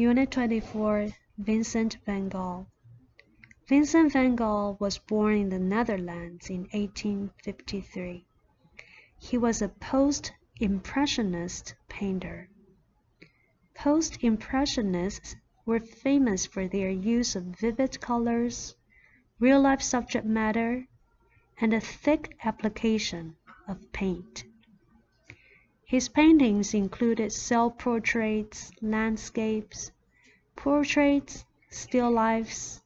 Unit 24 Vincent van Gogh Vincent van Gogh was born in the Netherlands in 1853. He was a post-impressionist painter. Post-impressionists were famous for their use of vivid colors, real-life subject matter, and a thick application of paint. His paintings included self-portraits, landscapes, portraits, still lifes,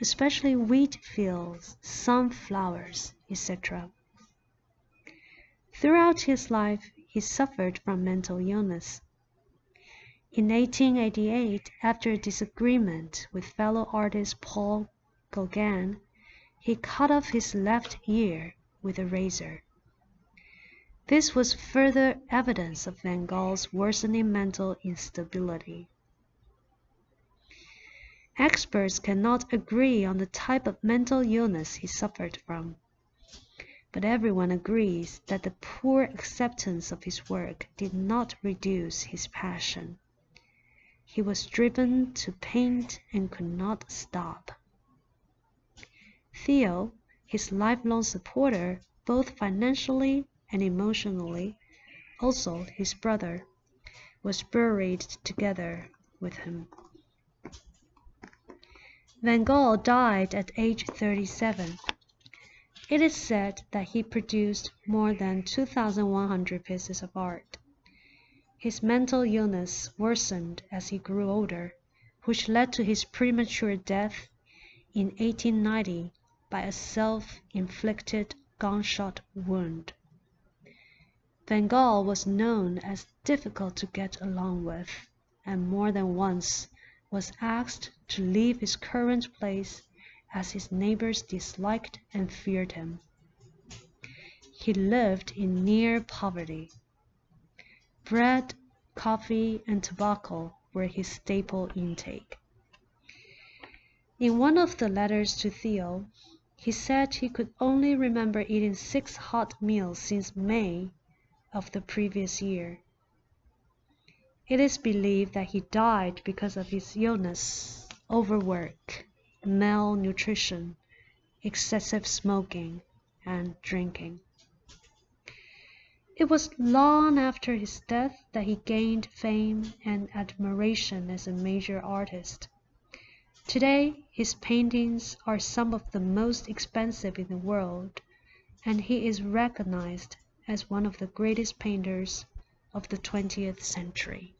especially wheat fields, sunflowers, etc. Throughout his life, he suffered from mental illness. In 1888, after a disagreement with fellow artist Paul Gauguin, he cut off his left ear with a razor. This was further evidence of Van Gogh's worsening mental instability. Experts cannot agree on the type of mental illness he suffered from, but everyone agrees that the poor acceptance of his work did not reduce his passion. He was driven to paint and could not stop. Theo, his lifelong supporter, both financially and emotionally, also his brother, was buried together with him. Van Gogh died at age 37. It is said that he produced more than 2,100 pieces of art. His mental illness worsened as he grew older, which led to his premature death in 1890 by a self-inflicted gunshot wound. Van Gogh was known as difficult to get along with, and more than once was asked to leave his current place as his neighbors disliked and feared him. He lived in near poverty. Bread, coffee, and tobacco were his staple intake. In one of the letters to Theo, he said he could only remember eating six hot meals since May of the previous year. It is believed that he died because of his illness, overwork, malnutrition, excessive smoking, and drinking. It was long after his death that he gained fame and admiration as a major artist. Today, his paintings are some of the most expensive in the world, and he is recognized as one of the greatest painters of the twentieth century.